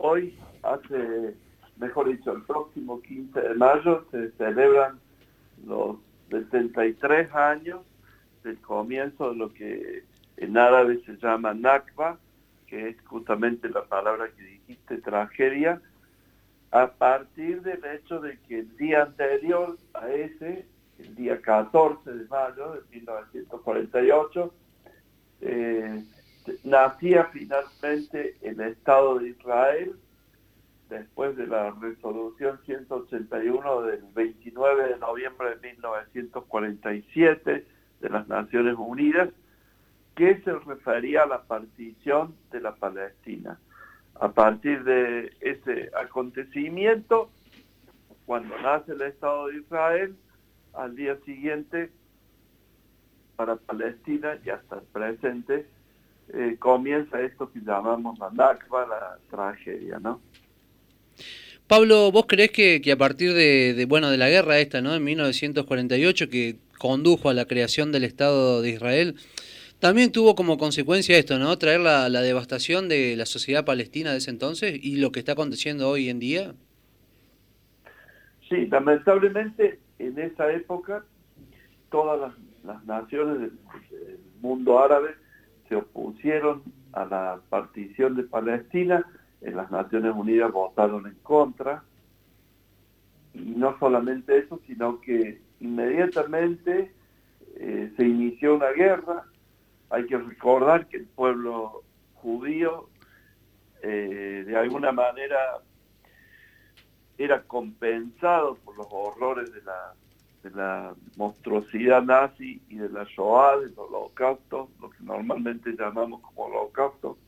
hoy hace, mejor dicho, el próximo 15 de mayo se celebran los 73 años del comienzo de lo que en árabe se llama Nakba, que es justamente la palabra que dijiste, tragedia, a partir del hecho de que el día anterior a ese, el día 14 de mayo de 1948, eh, nacía finalmente el Estado de Israel después de la resolución 181 del 29 de noviembre de 1947 de las Naciones Unidas, que se refería a la partición de la Palestina. A partir de ese acontecimiento, cuando nace el Estado de Israel, al día siguiente, para Palestina y hasta el presente, eh, comienza esto que llamamos la Nakba, la tragedia, ¿no? Pablo, ¿vos creés que, a partir de, bueno, de la guerra esta, ¿no? En 1948, que condujo a la creación del Estado de Israel, también tuvo como consecuencia esto, ¿no? Traer la, devastación de la sociedad palestina de ese entonces y lo que está aconteciendo hoy en día. Sí, lamentablemente en esa época todas las, naciones del, mundo árabe se opusieron a la partición de Palestina, en las Naciones Unidas votaron en contra, y no solamente eso, sino que inmediatamente eh, se inició una guerra. Hay que recordar que el pueblo judío eh, de alguna manera era compensado por los horrores de la de la monstruosidad nazi y de la Shoah, del holocausto, lo que normalmente llamamos como holocausto,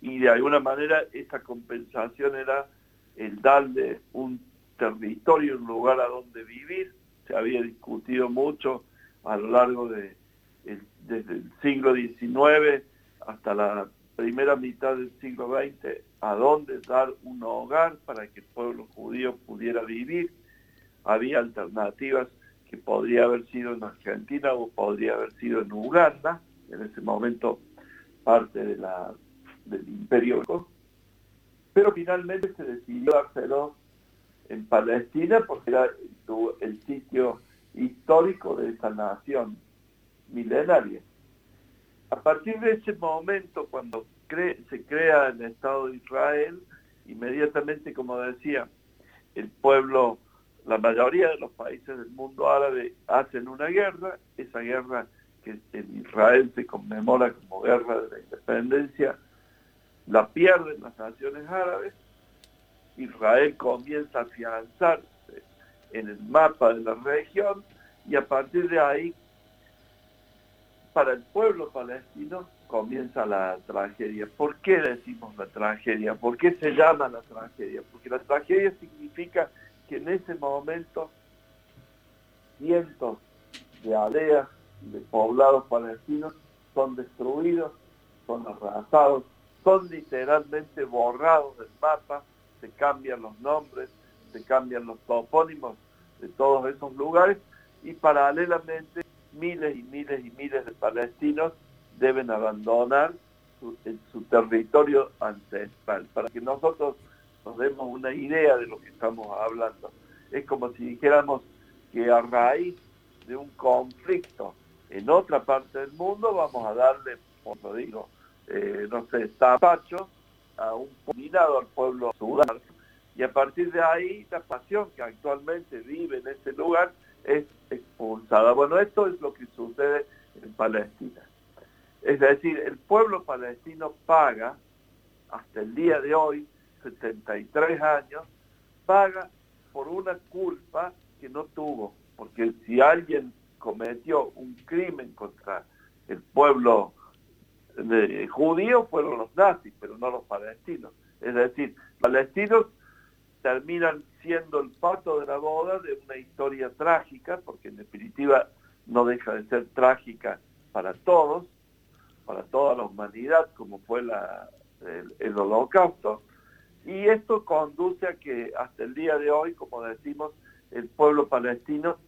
y de alguna manera esta compensación era el darle un territorio, un lugar a donde vivir, se había discutido mucho a lo largo de desde el siglo XIX hasta la primera mitad del siglo XX, a dónde dar un hogar para que el pueblo judío pudiera vivir había alternativas que podría haber sido en Argentina o podría haber sido en Uganda, en ese momento parte del imperio, pero finalmente se decidió hacerlo en Palestina porque era el sitio histórico de esa nación milenaria. A partir de ese momento, cuando se crea el Estado de Israel, inmediatamente, como decía, el pueblo la mayoría de los países del mundo árabe hacen una guerra, esa guerra que en Israel se conmemora como guerra de la independencia, la pierden las naciones árabes, Israel comienza a afianzarse en el mapa de la región y a partir de ahí, para el pueblo palestino comienza la tragedia. ¿Por qué decimos la tragedia? ¿Por qué se llama la tragedia? Porque la tragedia significa que en ese momento cientos de aldeas, de poblados palestinos son destruidos, son arrasados, son literalmente borrados del mapa, se cambian los nombres, se cambian los topónimos de todos esos lugares y paralelamente miles y miles y miles de palestinos deben abandonar su, su territorio ancestral. Para que nosotros nos demos una idea de lo que estamos hablando. Es como si dijéramos que a raíz de un conflicto en otra parte del mundo vamos a darle, lo digo, eh, no sé, tapacho a un combinado al pueblo sudán y a partir de ahí la pasión que actualmente vive en ese lugar es expulsada. Bueno, esto es lo que sucede en Palestina. Es decir, el pueblo palestino paga hasta el día de hoy 73 años, paga por una culpa que no tuvo, porque si alguien cometió un crimen contra el pueblo judío fueron los nazis, pero no los palestinos. Es decir, palestinos terminan siendo el pato de la boda de una historia trágica, porque en definitiva no deja de ser trágica para todos, para toda la humanidad, como fue la, el holocausto, y esto conduce a que hasta el día de hoy, como decimos, el pueblo palestino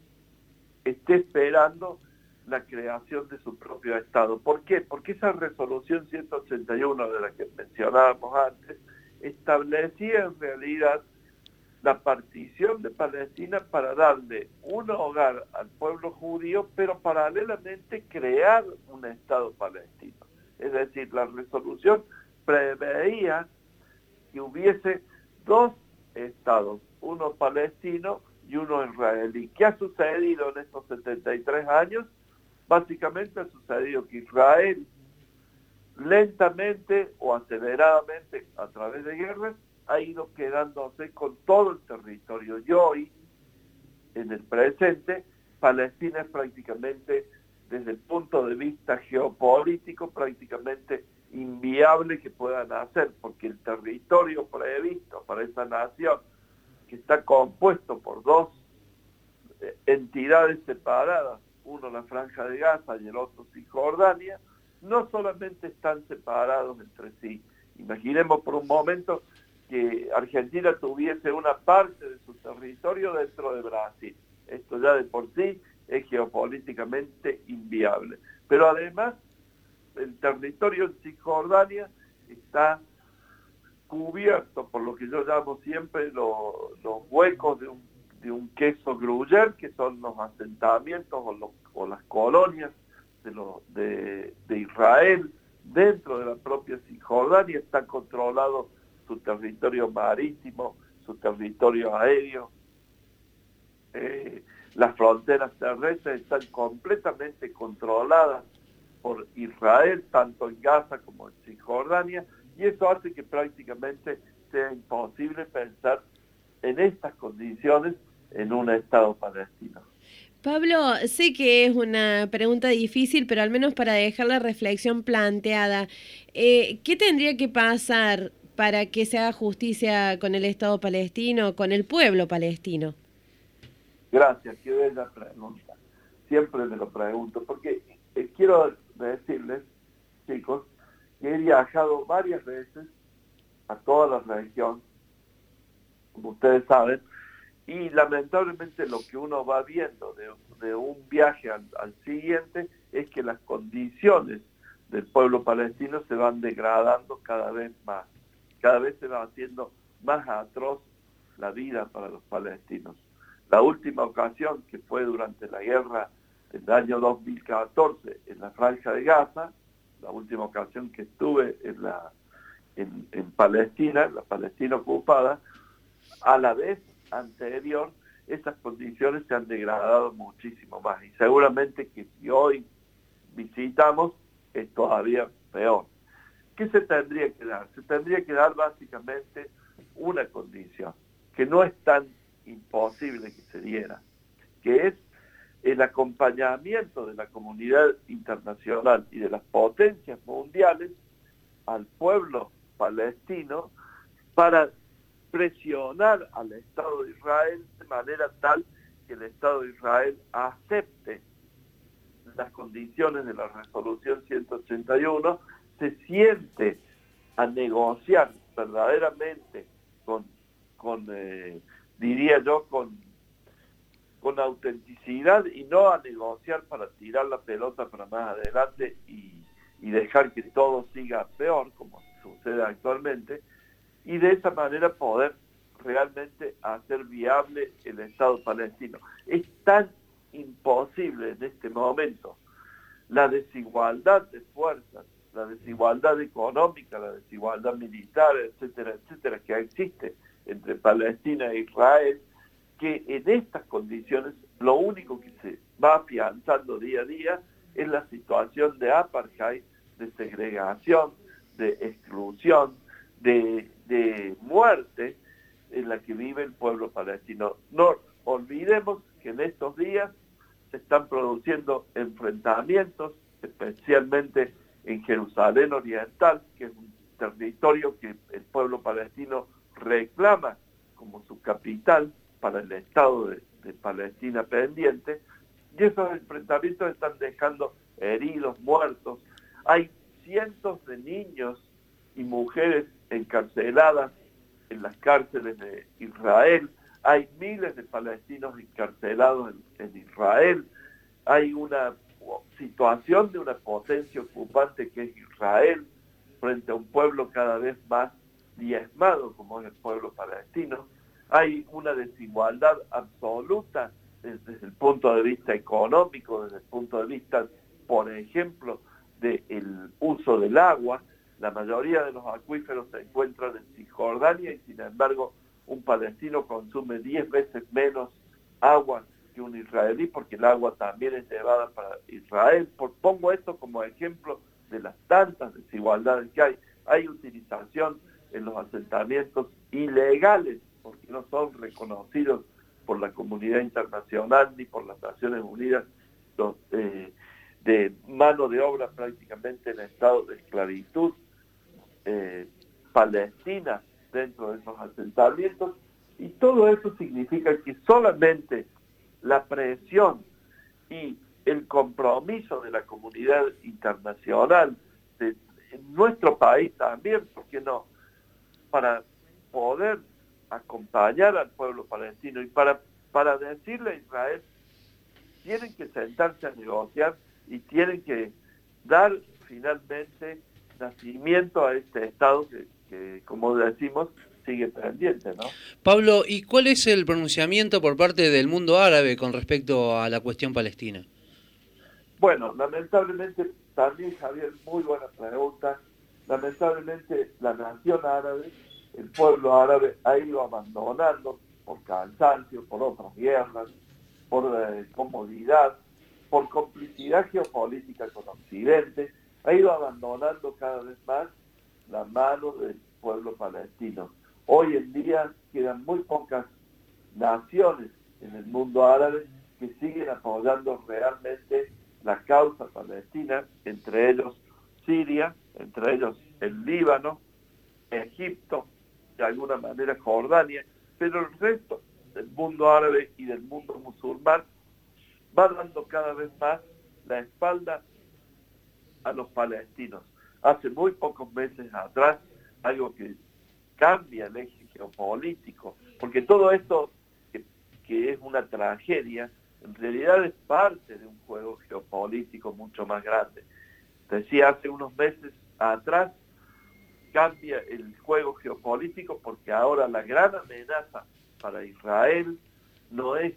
esté esperando la creación de su propio Estado. ¿Por qué? Porque esa resolución 181 de la que mencionábamos antes establecía en realidad la partición de Palestina para darle un hogar al pueblo judío, pero paralelamente crear un Estado palestino. Es decir, la resolución preveía que hubiese dos estados, uno palestino y uno israelí. ¿Qué ha sucedido en estos 73 años? Básicamente ha sucedido que Israel lentamente o aceleradamente a través de guerras ha ido quedándose con todo el territorio. Y hoy, en el presente, Palestina es prácticamente, desde el punto de vista geopolítico, prácticamente inviable que puedan hacer, porque el territorio previsto para esa nación, que está compuesto por dos eh, entidades separadas, uno la Franja de Gaza y el otro Cisjordania, no solamente están separados entre sí. Imaginemos por un momento que Argentina tuviese una parte de su territorio dentro de Brasil. Esto ya de por sí es geopolíticamente inviable. Pero además, el territorio en Cisjordania está cubierto por lo que yo llamo siempre los huecos de un, de un queso gruyer, que son los asentamientos o, o las colonias de, lo, de, de, Israel dentro de la propia Cisjordania, está controlado su territorio marítimo, su territorio aéreo. Eh, las fronteras terrestres están completamente controladas por Israel, tanto en Gaza como en Cisjordania, y eso hace que prácticamente sea imposible pensar en estas condiciones en un Estado palestino. Pablo, sé que es una pregunta difícil, pero al menos para dejar la reflexión planteada, eh, ¿qué tendría que pasar para que se haga justicia con el Estado palestino, con el pueblo palestino? Gracias, qué bella pregunta. Siempre me lo pregunto, porque eh, quiero decirles, chicos, que he viajado varias veces a toda la región, como ustedes saben, y lamentablemente lo que uno va viendo de, un viaje al, siguiente es que las condiciones del pueblo palestino se van degradando cada vez más. Cada vez se va haciendo más atroz la vida para los palestinos. La última ocasión, que fue durante la guerra del año 2014 en la Franja de Gaza, la última ocasión que estuve en, la, en, en Palestina, en la Palestina ocupada, a la vez anterior, esas condiciones se han degradado muchísimo más. Y seguramente que si hoy visitamos, es todavía peor. ¿Qué se tendría que dar? Se tendría que dar básicamente una condición, que no es tan imposible que se diera, que es el acompañamiento de la comunidad internacional y de las potencias mundiales al pueblo palestino para presionar al Estado de Israel de manera tal que el Estado de Israel acepte las condiciones de la resolución 181, se siente a negociar verdaderamente con, con eh, diría yo, con, con autenticidad y no a negociar para tirar la pelota para más adelante y, dejar que todo siga peor, como sucede actualmente, y de esa manera poder realmente hacer viable el Estado palestino. Es tan imposible en este momento la desigualdad de fuerzas, la desigualdad económica, la desigualdad militar, etcétera, etcétera, que existe entre Palestina e Israel, que en estas condiciones lo único que se va afianzando día a día es la situación de apartheid, de segregación, de exclusión, de, de muerte en la que vive el pueblo palestino. No olvidemos que en estos días se están produciendo enfrentamientos, especialmente en Jerusalén Oriental, que es un territorio que el pueblo palestino reclama como su capital para el Estado de, Palestina pendiente, y esos enfrentamientos están dejando heridos, muertos. Hay cientos de niños y mujeres encarceladas en las cárceles de Israel, hay miles de palestinos encarcelados en, Israel, hay una situación de una potencia ocupante que es Israel frente a un pueblo cada vez más diezmado como es el pueblo palestino, hay una desigualdad absoluta desde, el punto de vista económico, desde el punto de vista, por ejemplo, del uso del agua. La mayoría de los acuíferos se encuentran en Cisjordania y sin embargo un palestino consume 10 veces menos agua que un israelí porque el agua también es llevada para Israel. Por, pongo esto como ejemplo de las tantas desigualdades que hay. Hay utilización en los asentamientos ilegales porque no son reconocidos por la comunidad internacional ni por las Naciones Unidas eh, de mano de obra prácticamente en estado de esclavitud eh, palestina dentro de esos asentamientos y todo eso significa que solamente la presión y el compromiso de la comunidad internacional, de nuestro país también, ¿por qué no? Para poder acompañar al pueblo palestino y para, para decirle a Israel, tienen que sentarse a negociar y tienen que dar finalmente nacimiento a este Estado que, que como decimos, sigue pendiente, ¿no? Pablo, ¿y cuál es el pronunciamiento por parte del mundo árabe con respecto a la cuestión palestina? Bueno, lamentablemente, también Javier, muy buena pregunta. Lamentablemente la nación árabe, el pueblo árabe ha ido abandonando por cansancio, por otras guerras, por eh, comodidad, por complicidad geopolítica con Occidente, ha ido abandonando cada vez más la mano del pueblo palestino. Hoy en día quedan muy pocas naciones en el mundo árabe que siguen apoyando realmente la causa palestina, entre ellos Siria, entre ellos el Líbano, Egipto, de alguna manera Jordania, pero el resto del mundo árabe y del mundo musulmán va dando cada vez más la espalda a los palestinos. Hace muy pocos meses atrás, algo que cambia el eje geopolítico, porque todo esto que, es una tragedia, en realidad es parte de un juego geopolítico mucho más grande. Decía hace unos meses atrás, cambia el juego geopolítico porque ahora la gran amenaza para Israel no es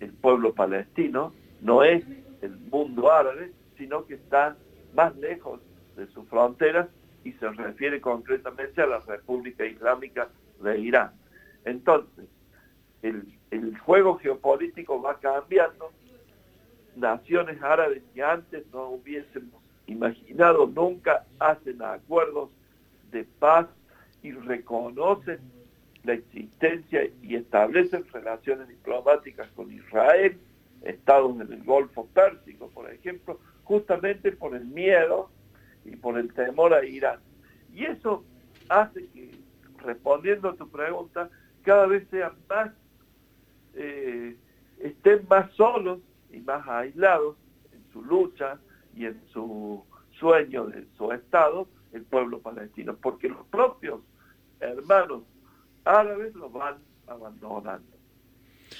el pueblo palestino, no es el mundo árabe, sino que está más lejos de sus fronteras y se refiere concretamente a la República Islámica de Irán. Entonces, el, juego geopolítico va cambiando. Naciones árabes que antes no hubiésemos imaginado nunca hacen acuerdos de paz y reconocen la existencia y establecen relaciones diplomáticas con Israel, estados en el Golfo Pérsico, por ejemplo, justamente por el miedo y por el temor a Irán. Y eso hace que, respondiendo a tu pregunta, cada vez sean más, eh, estén más solos y más aislados en su lucha y en su sueño de su Estado, el pueblo palestino, porque los propios hermanos árabes lo van abandonando.